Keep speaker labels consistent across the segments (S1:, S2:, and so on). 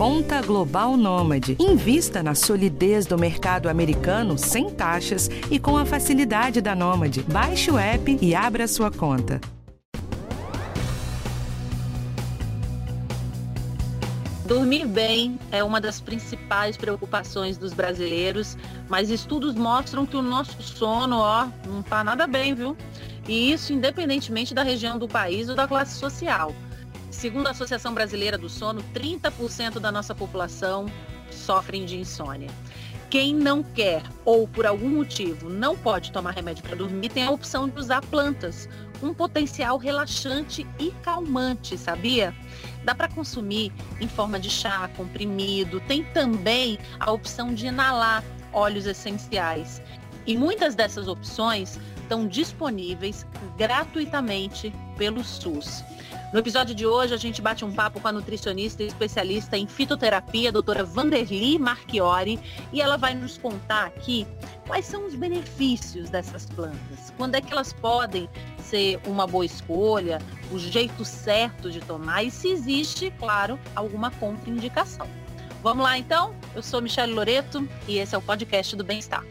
S1: Conta Global Nômade. Invista na solidez do mercado americano sem taxas e com a facilidade da Nômade. Baixe o app e abra sua conta.
S2: Dormir bem é uma das principais preocupações dos brasileiros, mas estudos mostram que o nosso sono, ó, não tá nada bem, viu? E isso independentemente da região do país ou da classe social. Segundo a Associação Brasileira do Sono, 30% da nossa população sofrem de insônia. Quem não quer ou por algum motivo não pode tomar remédio para dormir tem a opção de usar plantas, um potencial relaxante e calmante, sabia? Dá para consumir em forma de chá, comprimido, tem também a opção de inalar óleos essenciais. E muitas dessas opções estão disponíveis gratuitamente pelo SUS. No episódio de hoje, a gente bate um papo com a nutricionista e especialista em fitoterapia, doutora Vanderly Marchiori, e ela vai nos contar aqui quais são os benefícios dessas plantas, quando é que elas podem ser uma boa escolha, o jeito certo de tomar e se existe, claro, alguma contraindicação. Vamos lá então? Eu sou Michelle Loreto e esse é o podcast do Bem-Estar.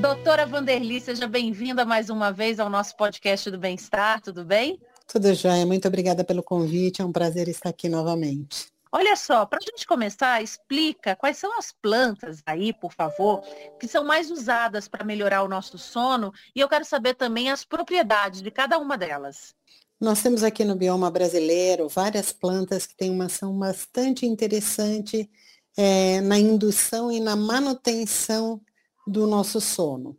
S2: Doutora Vanderly, seja bem-vinda mais uma vez ao nosso podcast do Bem-Estar, tudo bem?
S3: Tudo jóia, muito obrigada pelo convite, é um prazer estar aqui novamente.
S2: Olha só, para a gente começar, explica quais são as plantas aí, por favor, que são mais usadas para melhorar o nosso sono e eu quero saber também as propriedades de cada uma delas.
S3: Nós temos aqui no bioma brasileiro várias plantas que têm uma ação bastante interessante é, na indução e na manutenção do nosso sono.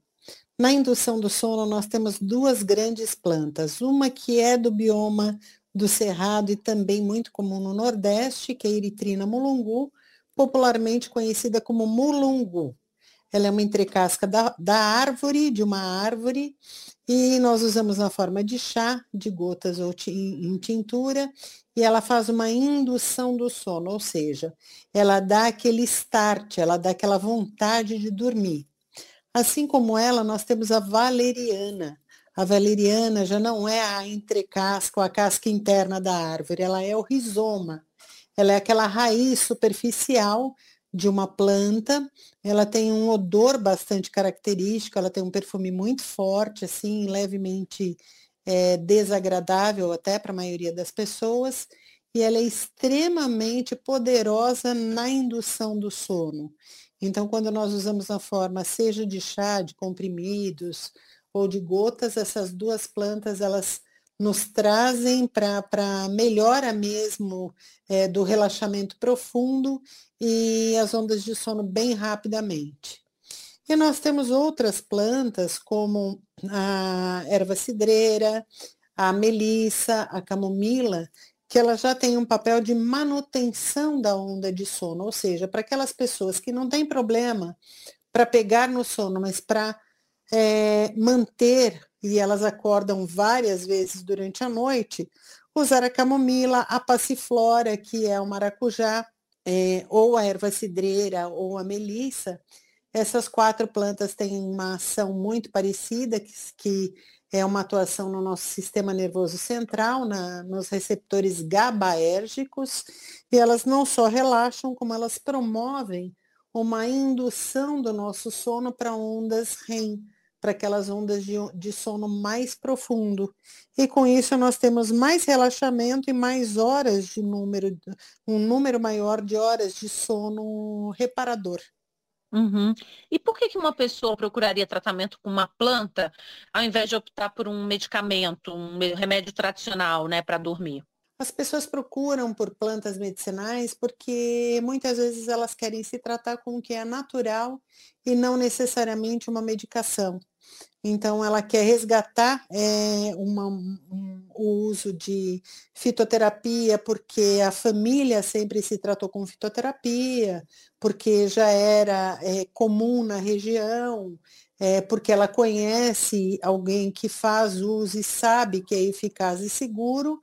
S3: Na indução do sono, nós temos duas grandes plantas. Uma que é do bioma do Cerrado e também muito comum no Nordeste, que é a Eritrina mulungu, popularmente conhecida como mulungu. Ela é uma entrecasca da, da árvore, de uma árvore, e nós usamos na forma de chá, de gotas ou em tintura, e ela faz uma indução do sono, ou seja, ela dá aquele start, ela dá aquela vontade de dormir. Assim como ela, nós temos a valeriana. A valeriana já não é a entrecasca a casca interna da árvore, ela é o rizoma. Ela é aquela raiz superficial de uma planta. Ela tem um odor bastante característico, ela tem um perfume muito forte, assim, levemente é, desagradável até para a maioria das pessoas. E ela é extremamente poderosa na indução do sono. Então, quando nós usamos na forma, seja de chá, de comprimidos ou de gotas, essas duas plantas, elas nos trazem para melhora mesmo é, do relaxamento profundo e as ondas de sono bem rapidamente. E nós temos outras plantas, como a erva cidreira, a melissa, a camomila, que ela já tem um papel de manutenção da onda de sono, ou seja, para aquelas pessoas que não têm problema para pegar no sono, mas para é, manter, e elas acordam várias vezes durante a noite, usar a camomila, a passiflora, que é o maracujá, é, ou a erva cidreira, ou a melissa. Essas quatro plantas têm uma ação muito parecida, que, que é uma atuação no nosso sistema nervoso central, na, nos receptores GABAérgicos, e elas não só relaxam, como elas promovem uma indução do nosso sono para ondas REM, para aquelas ondas de, de sono mais profundo. E com isso nós temos mais relaxamento e mais horas de número, um número maior de horas de sono reparador.
S2: Uhum. E por que, que uma pessoa procuraria tratamento com uma planta ao invés de optar por um medicamento, um remédio tradicional, né, para dormir?
S3: As pessoas procuram por plantas medicinais porque muitas vezes elas querem se tratar com o que é natural e não necessariamente uma medicação. Então, ela quer resgatar é, uma, um, o uso de fitoterapia, porque a família sempre se tratou com fitoterapia, porque já era é, comum na região, é, porque ela conhece alguém que faz uso e sabe que é eficaz e seguro,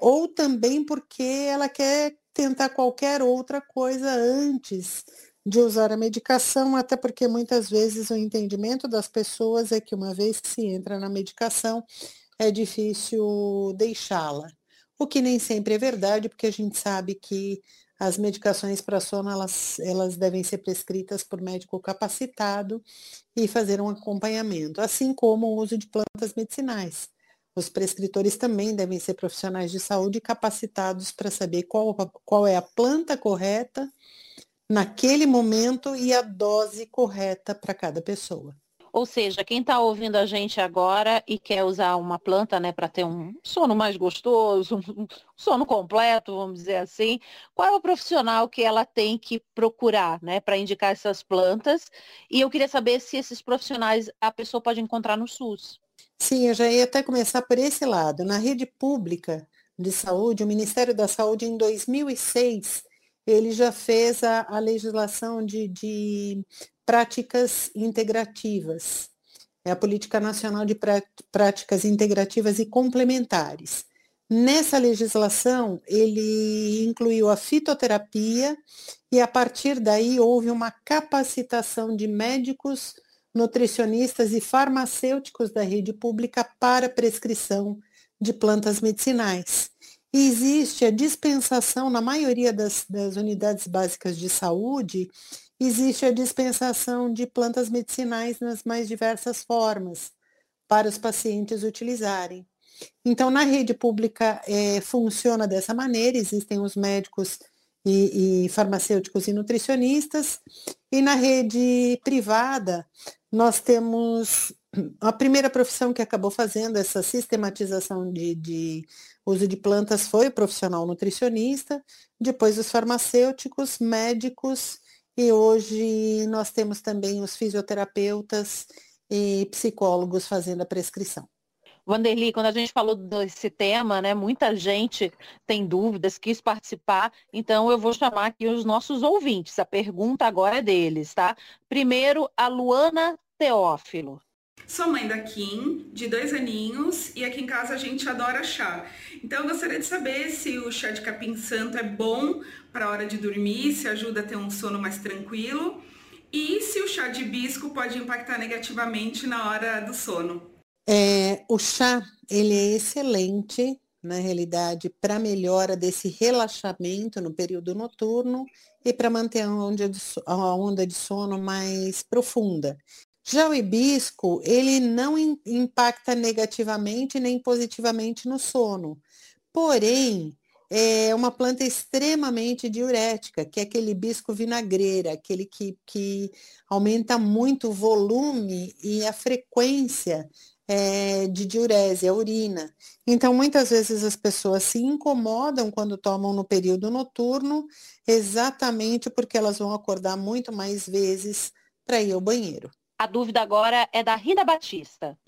S3: ou também porque ela quer tentar qualquer outra coisa antes de usar a medicação, até porque muitas vezes o entendimento das pessoas é que uma vez que se entra na medicação, é difícil deixá-la. o que nem sempre é verdade, porque a gente sabe que as medicações para sono, elas, elas devem ser prescritas por médico capacitado e fazer um acompanhamento, assim como o uso de plantas medicinais. Os prescritores também devem ser profissionais de saúde capacitados para saber qual, qual é a planta correta naquele momento e a dose correta para cada pessoa.
S2: Ou seja, quem está ouvindo a gente agora e quer usar uma planta né, para ter um sono mais gostoso, um sono completo, vamos dizer assim, qual é o profissional que ela tem que procurar né, para indicar essas plantas? E eu queria saber se esses profissionais a pessoa pode encontrar no SUS.
S3: Sim, eu já ia até começar por esse lado. Na rede pública de saúde, o Ministério da Saúde, em 2006, ele já fez a, a legislação de, de práticas integrativas. É a Política Nacional de Práticas Integrativas e Complementares. Nessa legislação, ele incluiu a fitoterapia e, a partir daí, houve uma capacitação de médicos, nutricionistas e farmacêuticos da rede pública para prescrição de plantas medicinais. E existe a dispensação, na maioria das, das unidades básicas de saúde, existe a dispensação de plantas medicinais nas mais diversas formas para os pacientes utilizarem. Então, na rede pública é, funciona dessa maneira, existem os médicos e, e, farmacêuticos e nutricionistas, e na rede privada nós temos a primeira profissão que acabou fazendo essa sistematização de, de uso de plantas foi o profissional nutricionista, depois os farmacêuticos, médicos e hoje nós temos também os fisioterapeutas e psicólogos fazendo a prescrição.
S2: Vanderly, quando a gente falou desse tema, né, muita gente tem dúvidas, quis participar, então eu vou chamar aqui os nossos ouvintes. A pergunta agora é deles, tá? Primeiro, a Luana Teófilo.
S4: Sou mãe da Kim, de dois aninhos, e aqui em casa a gente adora chá. Então eu gostaria de saber se o chá de capim santo é bom para a hora de dormir, se ajuda a ter um sono mais tranquilo, e se o chá de hibisco pode impactar negativamente na hora do sono.
S3: É, o chá, ele é excelente, na realidade, para melhora desse relaxamento no período noturno e para manter a onda, de, a onda de sono mais profunda. Já o hibisco, ele não impacta negativamente nem positivamente no sono. Porém, é uma planta extremamente diurética, que é aquele hibisco vinagreira, aquele que, que aumenta muito o volume e a frequência é, de diurese, a urina. Então, muitas vezes as pessoas se incomodam quando tomam no período noturno, exatamente porque elas vão acordar muito mais vezes para ir ao banheiro.
S2: A dúvida agora é da Rita Batista.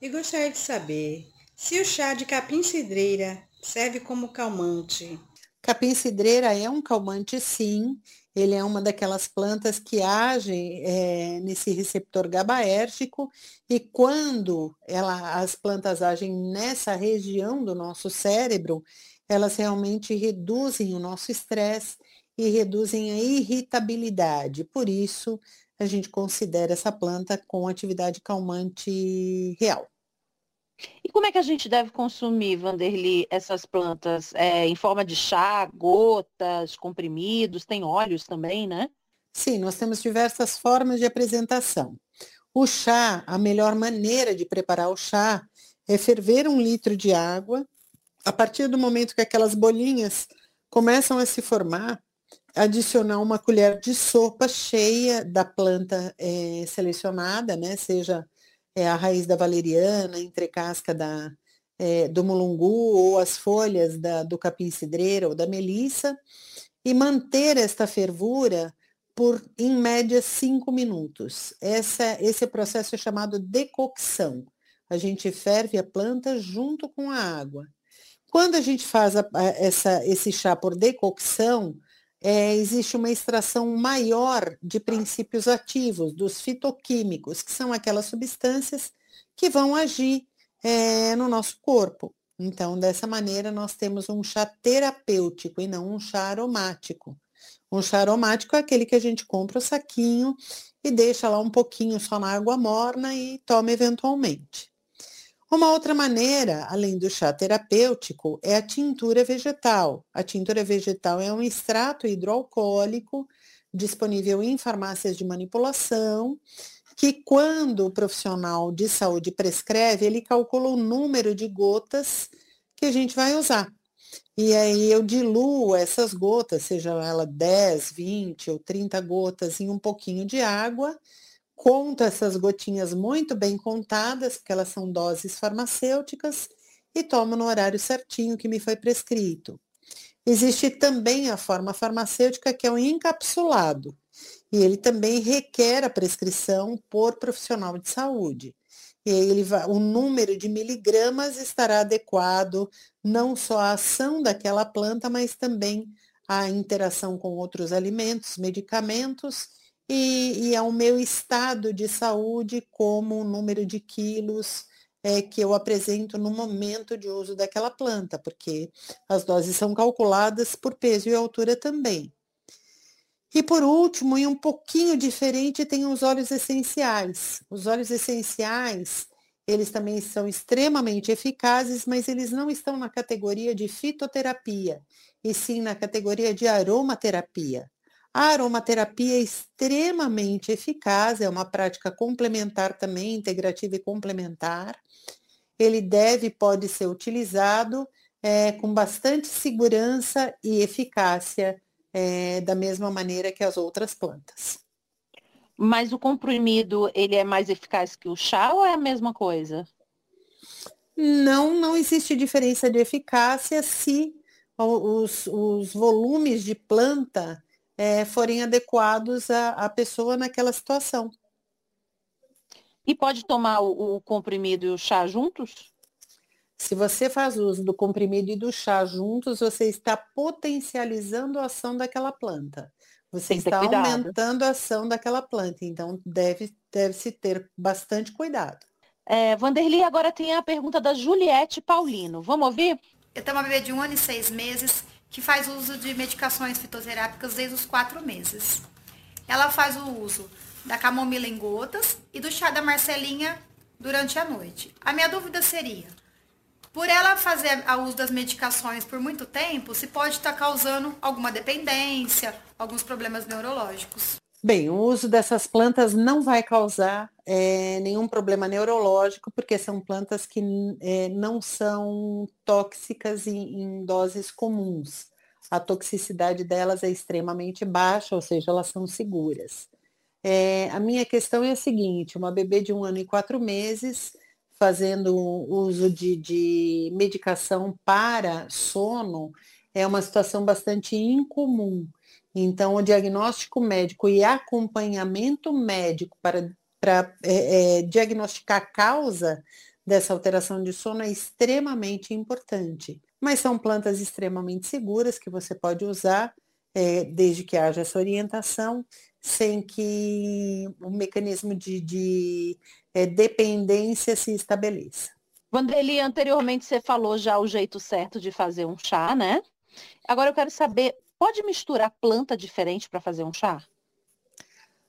S5: E gostaria de saber se o chá de capim-cidreira serve como calmante.
S3: Capim-cidreira é um calmante, sim. Ele é uma daquelas plantas que agem é, nesse receptor GABAérgico e quando ela, as plantas agem nessa região do nosso cérebro, elas realmente reduzem o nosso estresse e reduzem a irritabilidade. Por isso, a gente considera essa planta com atividade calmante real.
S2: E como é que a gente deve consumir, Vanderly, essas plantas? É, em forma de chá, gotas, comprimidos, tem óleos também, né?
S3: Sim, nós temos diversas formas de apresentação. O chá, a melhor maneira de preparar o chá é ferver um litro de água. A partir do momento que aquelas bolinhas começam a se formar, adicionar uma colher de sopa cheia da planta é, selecionada, né? Seja é, a raiz da valeriana, entrecasca da, é, do mulungu ou as folhas da, do capim-cidreira ou da melissa e manter esta fervura por, em média, cinco minutos. Essa, esse processo é chamado decocção. A gente ferve a planta junto com a água. Quando a gente faz a, essa, esse chá por decocção, é, existe uma extração maior de princípios ativos, dos fitoquímicos, que são aquelas substâncias que vão agir é, no nosso corpo. Então, dessa maneira, nós temos um chá terapêutico e não um chá aromático. Um chá aromático é aquele que a gente compra o saquinho e deixa lá um pouquinho só na água morna e toma eventualmente. Uma outra maneira, além do chá terapêutico, é a tintura vegetal. A tintura vegetal é um extrato hidroalcoólico disponível em farmácias de manipulação, que quando o profissional de saúde prescreve, ele calcula o número de gotas que a gente vai usar. E aí eu diluo essas gotas, seja ela 10, 20 ou 30 gotas em um pouquinho de água, conto essas gotinhas muito bem contadas, porque elas são doses farmacêuticas, e tomo no horário certinho que me foi prescrito. Existe também a forma farmacêutica que é o encapsulado, e ele também requer a prescrição por profissional de saúde. E ele vai, o número de miligramas estará adequado não só à ação daquela planta, mas também à interação com outros alimentos, medicamentos e, e ao meu estado de saúde, como o número de quilos é, que eu apresento no momento de uso daquela planta, porque as doses são calculadas por peso e altura também. E por último, e um pouquinho diferente, tem os óleos essenciais. Os óleos essenciais, eles também são extremamente eficazes, mas eles não estão na categoria de fitoterapia, e sim na categoria de aromaterapia. A aromaterapia é extremamente eficaz, é uma prática complementar também, integrativa e complementar. Ele deve, pode ser utilizado é, com bastante segurança e eficácia, é, da mesma maneira que as outras plantas.
S2: Mas o comprimido, ele é mais eficaz que o chá ou é a mesma coisa?
S3: Não, não existe diferença de eficácia se os, os volumes de planta é, forem adequados à, à, pessoa naquela situação.
S2: E pode tomar o, o comprimido e o chá juntos?
S3: Se você faz uso do comprimido e do chá juntos, você está potencializando a ação daquela planta. Você está aumentando a ação daquela planta. Então, deve, deve se ter bastante cuidado.
S2: É, Vanderly, agora tem a pergunta da Juliette Paulino. Vamos ouvir?
S6: Eu tenho uma bebê de um ano e seis meses que faz uso de medicações fitoterápicas desde os quatro meses. Ela faz o uso da camomila em gotas e do chá da Marcelinha durante a noite. A minha dúvida seria, por ela fazer o uso das medicações por muito tempo, se pode estar causando alguma dependência, alguns problemas neurológicos.
S3: Bem, o uso dessas plantas não vai causar é, nenhum problema neurológico, porque são plantas que é, não são tóxicas em, em doses comuns. A toxicidade delas é extremamente baixa, ou seja, elas são seguras. É, a minha questão é a seguinte: uma bebê de um ano e quatro meses fazendo uso de, de medicação para sono é uma situação bastante incomum. Então, o diagnóstico médico e acompanhamento médico para, para é, é, diagnosticar a causa dessa alteração de sono é extremamente importante. Mas são plantas extremamente seguras que você pode usar é, desde que haja essa orientação, sem que o mecanismo de, de é, dependência se estabeleça.
S2: Vandeli, anteriormente você falou já o jeito certo de fazer um chá, né? Agora eu quero saber Pode misturar planta diferente para fazer um chá?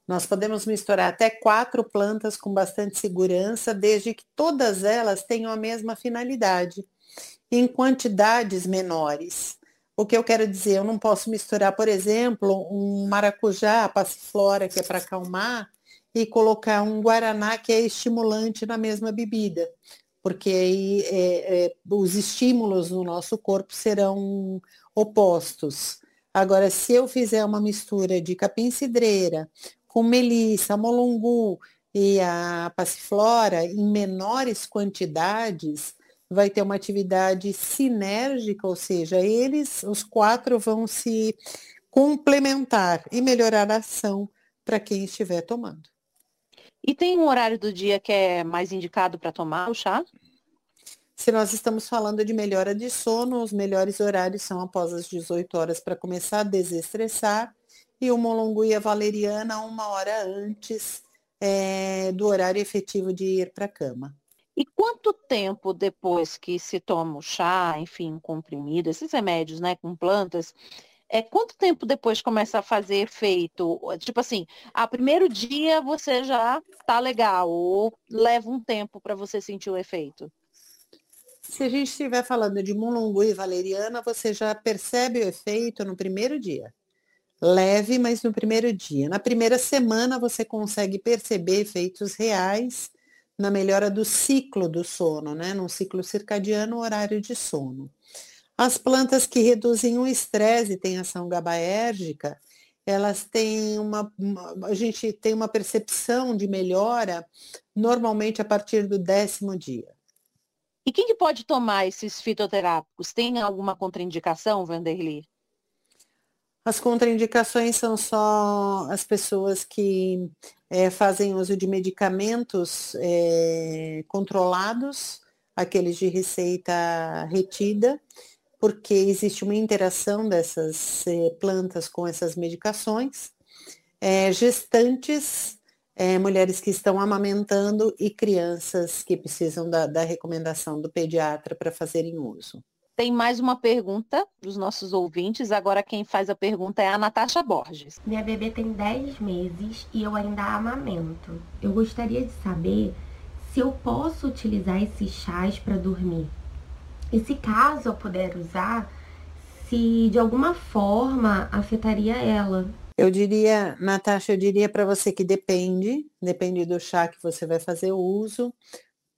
S3: Nós podemos misturar até quatro plantas com bastante segurança, desde que todas elas tenham a mesma finalidade, em quantidades menores. O que eu quero dizer, eu não posso misturar, por exemplo, um maracujá, passiflora, que é para acalmar, e colocar um guaraná, que é estimulante na mesma bebida, porque aí é, é, os estímulos no nosso corpo serão opostos. Agora, se eu fizer uma mistura de capim-cidreira com melissa, molongu e a passiflora em menores quantidades, vai ter uma atividade sinérgica, ou seja, eles, os quatro, vão se complementar e melhorar a ação para quem estiver tomando.
S2: E tem um horário do dia que é mais indicado para tomar o chá?
S3: Se nós estamos falando de melhora de sono, os melhores horários são após as 18 horas para começar a desestressar e o molongu e a valeriana uma hora antes é, do horário efetivo de ir para a cama.
S2: E quanto tempo depois que se toma o chá, enfim, comprimido, esses remédios, né, com plantas, é quanto tempo depois começa a fazer efeito? Tipo assim, a primeiro dia você já tá legal ou leva um tempo para você sentir o efeito?
S3: Se a gente estiver falando de mulungu e valeriana, você já percebe o efeito no primeiro dia. Leve, mas no primeiro dia. Na primeira semana você consegue perceber efeitos reais na melhora do ciclo do sono, né? No ciclo circadiano, horário de sono. As plantas que reduzem o estresse e têm ação gabaérgica, elas têm uma, uma, a gente tem uma percepção de melhora normalmente a partir do décimo dia.
S2: E quem que pode tomar esses fitoterápicos? Tem alguma contraindicação, Vanderly?
S3: As contraindicações são só as pessoas que é, fazem uso de medicamentos é, controlados, aqueles de receita retida, porque existe uma interação dessas eh, plantas com essas medicações. É, gestantes, é, mulheres que estão amamentando e crianças que precisam da, da recomendação do pediatra para fazerem uso.
S2: Tem mais uma pergunta dos nossos ouvintes. Agora quem faz a pergunta é a Natasha Borges.
S7: Minha bebê tem 10 meses e eu ainda amamento. Eu gostaria de saber se eu posso utilizar esses chás para dormir. E se caso eu puder usar, se de alguma forma afetaria ela.
S3: Eu diria, Natasha, eu diria para você que depende, depende do chá que você vai fazer o uso.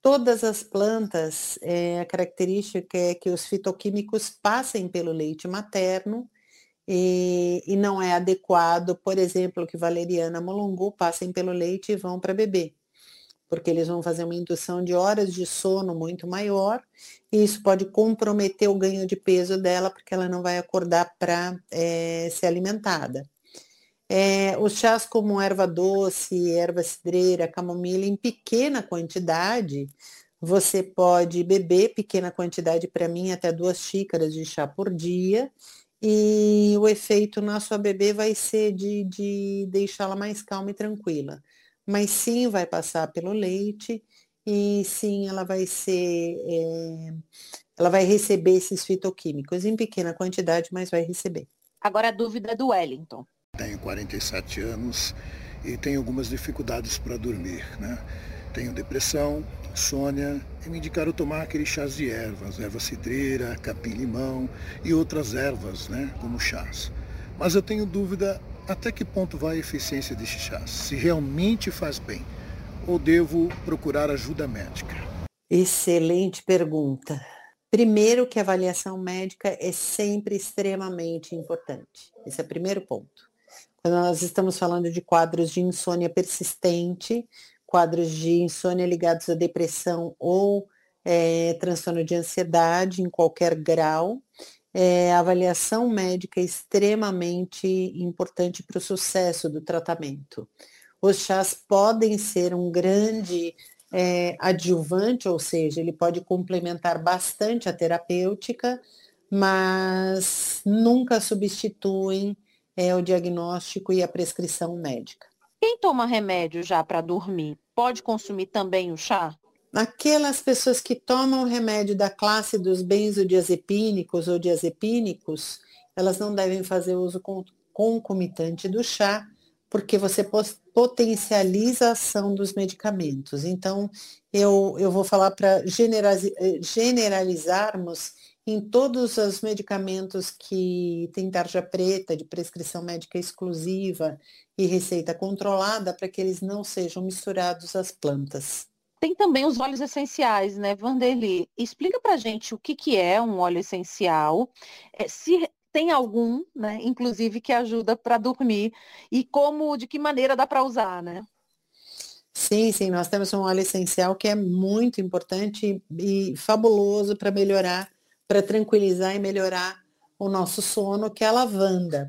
S3: Todas as plantas, é, a característica é que os fitoquímicos passem pelo leite materno e, e não é adequado, por exemplo, que valeriana molongu passem pelo leite e vão para beber porque eles vão fazer uma indução de horas de sono muito maior, e isso pode comprometer o ganho de peso dela, porque ela não vai acordar para é, ser alimentada. É, os chás como erva doce, erva cidreira, camomila, em pequena quantidade, você pode beber pequena quantidade para mim, até duas xícaras de chá por dia, e o efeito na sua bebê vai ser de, de deixá-la mais calma e tranquila mas sim vai passar pelo leite e sim ela vai ser, é, ela vai receber esses fitoquímicos em pequena quantidade, mas vai receber.
S2: Agora a dúvida do Wellington.
S8: Tenho 47 anos e tenho algumas dificuldades para dormir, né? Tenho depressão, insônia e me indicaram tomar aqueles chás de ervas, erva cidreira, capim-limão e outras ervas, né, como chás. Mas eu tenho dúvida até que ponto vai a eficiência deste chá? Se realmente faz bem? Ou devo procurar ajuda médica?
S3: Excelente pergunta. Primeiro que a avaliação médica é sempre extremamente importante. Esse é o primeiro ponto. Nós estamos falando de quadros de insônia persistente, quadros de insônia ligados à depressão ou é, transtorno de ansiedade em qualquer grau, é, a avaliação médica é extremamente importante para o sucesso do tratamento. Os chás podem ser um grande é, adjuvante, ou seja, ele pode complementar bastante a terapêutica, mas nunca substituem é, o diagnóstico e a prescrição médica.
S2: Quem toma remédio já para dormir pode consumir também o chá?
S3: Aquelas pessoas que tomam remédio da classe dos benzodiazepínicos ou diazepínicos, elas não devem fazer uso concomitante do chá, porque você potencializa a ação dos medicamentos. Então, eu, eu vou falar para generalizarmos em todos os medicamentos que têm tarja preta, de prescrição médica exclusiva e receita controlada, para que eles não sejam misturados às plantas.
S2: Tem também os óleos essenciais, né, Vanderly? Explica pra gente o que, que é um óleo essencial, é, se tem algum, né, inclusive, que ajuda para dormir e como, de que maneira dá para usar, né?
S3: Sim, sim, nós temos um óleo essencial que é muito importante e fabuloso para melhorar, para tranquilizar e melhorar o nosso sono, que é a lavanda.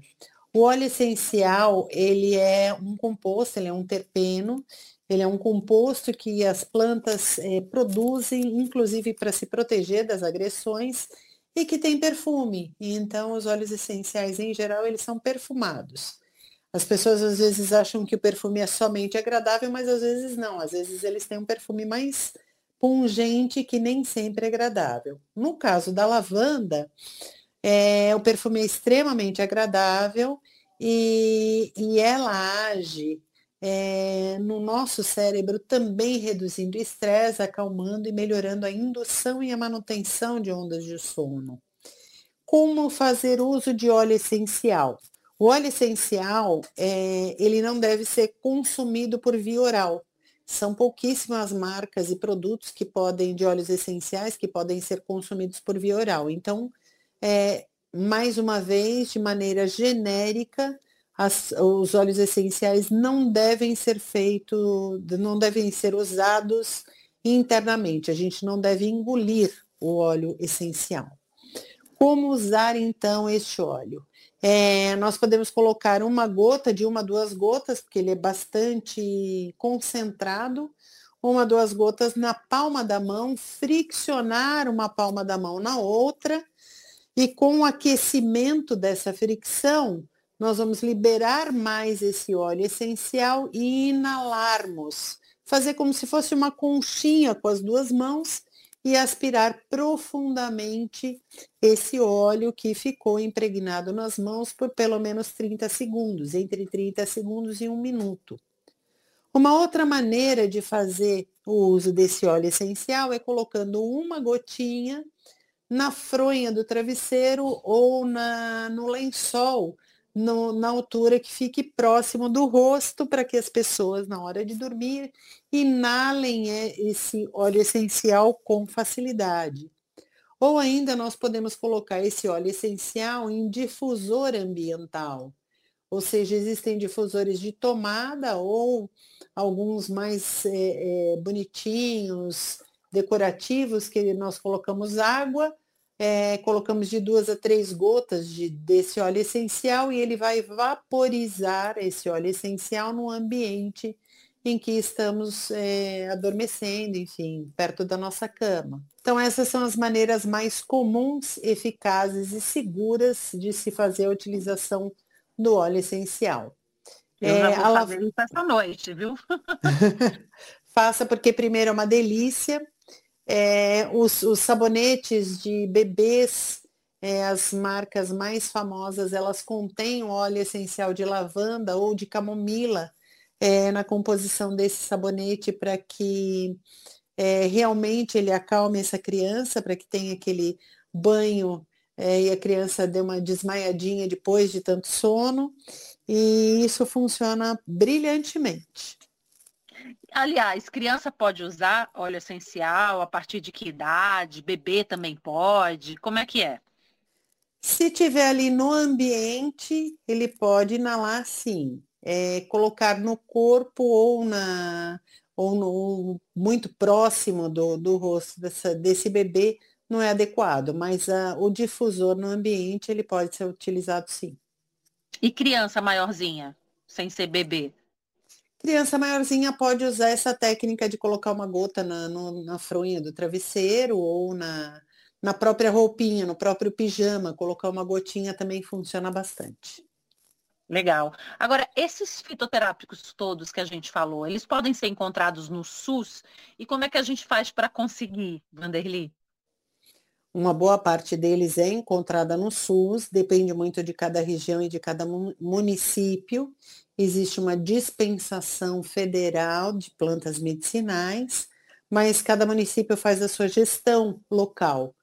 S3: O óleo essencial, ele é um composto, ele é um terpeno ele é um composto que as plantas eh, produzem, inclusive para se proteger das agressões, e que tem perfume. Então, os óleos essenciais, em geral, eles são perfumados. As pessoas às vezes acham que o perfume é somente agradável, mas às vezes não. Às vezes eles têm um perfume mais pungente que nem sempre é agradável. No caso da lavanda, é, o perfume é extremamente agradável e, e ela age é, no nosso cérebro, também reduzindo estresse, acalmando e melhorando a indução e a manutenção de ondas de sono. Como fazer uso de óleo essencial? O óleo essencial, é, ele não deve ser consumido por via oral. São pouquíssimas marcas e produtos que podem, de óleos essenciais, que podem ser consumidos por via oral. Então, é, mais uma vez, de maneira genérica, as, os óleos essenciais não devem ser feitos, não devem ser usados internamente. A gente não deve engolir o óleo essencial. Como usar então este óleo? É, nós podemos colocar uma gota de uma, duas gotas, porque ele é bastante concentrado, uma, duas gotas na palma da mão, friccionar uma palma da mão na outra, e com o aquecimento dessa fricção, nós vamos liberar mais esse óleo essencial e inalarmos. Fazer como se fosse uma conchinha com as duas mãos e aspirar profundamente esse óleo que ficou impregnado nas mãos por pelo menos 30 segundos, entre 30 segundos e um minuto. Uma outra maneira de fazer o uso desse óleo essencial é colocando uma gotinha na fronha do travesseiro ou na, no lençol no, na altura que fique próximo do rosto, para que as pessoas, na hora de dormir, inalem esse óleo essencial com facilidade. Ou ainda nós podemos colocar esse óleo essencial em difusor ambiental. Ou seja, existem difusores de tomada ou alguns mais é, é, bonitinhos, decorativos, que nós colocamos água é, colocamos de duas a três gotas de, desse óleo essencial e ele vai vaporizar esse óleo essencial no ambiente em que estamos é, adormecendo, enfim, perto da nossa cama. Então, essas são as maneiras mais comuns, eficazes e seguras de se fazer a utilização do óleo essencial.
S2: Eu é, vou fazer isso essa noite, viu?
S3: Faça porque primeiro é uma delícia, é, os, os, sabonetes de bebês, é, as marcas mais famosas, elas contêm óleo essencial de lavanda ou de camomila é, na composição desse sabonete para que é, realmente ele acalme essa criança, para que tenha aquele banho é, e a criança dê uma desmaiadinha depois de tanto sono. E isso funciona brilhantemente.
S2: Aliás, criança pode usar óleo essencial a partir de que idade? Bebê também pode? Como é que é?
S3: Se tiver ali no ambiente, ele pode inalar sim. É, colocar no corpo ou na ou no, muito próximo do, do rosto dessa, desse bebê não é adequado, mas a, o difusor no ambiente ele pode ser utilizado sim.
S2: E criança maiorzinha, sem ser bebê?
S3: Criança maiorzinha pode usar essa técnica de colocar uma gota na, no, na fronha do travesseiro ou na, na própria roupinha, no próprio pijama, colocar uma gotinha também funciona bastante.
S2: Legal. Agora, esses fitoterápicos todos que a gente falou, eles podem ser encontrados no SUS? E como é que a gente faz para conseguir, Vanderly?
S3: Uma boa parte deles é encontrada no SUS, depende muito de cada região e de cada município existe uma dispensação federal de plantas medicinais, mas cada município faz a sua gestão local.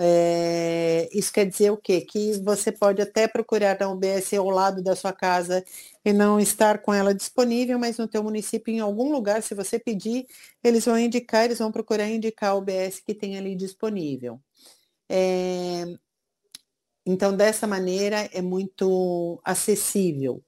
S3: É, isso quer dizer o quê? Que você pode até procurar na UBS ao lado da sua casa e não estar com ela disponível, mas no teu município, em algum lugar, se você pedir, eles vão indicar, eles vão procurar indicar a UBS que tem ali disponível. É, então, dessa maneira, é muito acessível.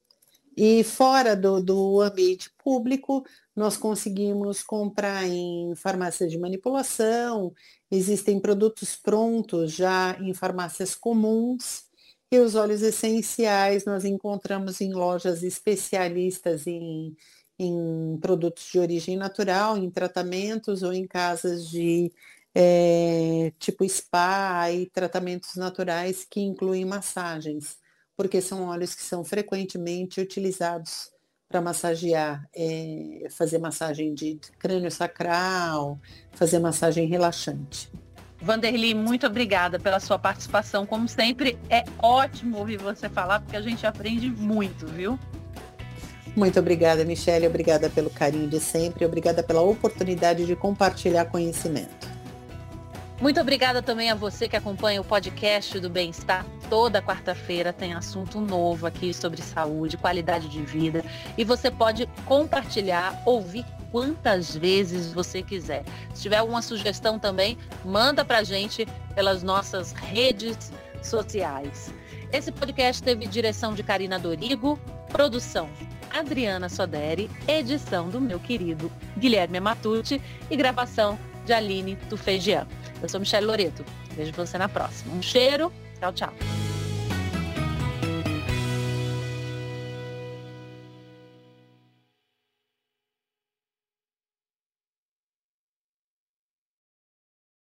S3: E fora do, do ambiente público, nós conseguimos comprar em farmácias de manipulação, existem produtos prontos já em farmácias comuns, e os óleos essenciais nós encontramos em lojas especialistas em, em produtos de origem natural, em tratamentos ou em casas de é, tipo spa e tratamentos naturais que incluem massagens porque são óleos que são frequentemente utilizados para massagear, é, fazer massagem de crânio sacral, fazer massagem relaxante.
S2: Vanderly, muito obrigada pela sua participação. Como sempre, é ótimo ouvir você falar, porque a gente aprende muito, viu?
S3: Muito obrigada, Michelle. Obrigada pelo carinho de sempre. Obrigada pela oportunidade de compartilhar conhecimento.
S2: Muito obrigada também a você que acompanha o podcast do Bem-Estar. Toda quarta-feira tem assunto novo aqui sobre saúde, qualidade de vida. E você pode compartilhar, ouvir quantas vezes você quiser. Se tiver alguma sugestão também, manda para a gente pelas nossas redes sociais. Esse podcast teve direção de Karina Dorigo, produção Adriana Soderi, edição do meu querido Guilherme Matucci e gravação de Aline Tufegian. Eu sou Michelle Loreto. Vejo você na próxima. Um cheiro. Tchau, tchau.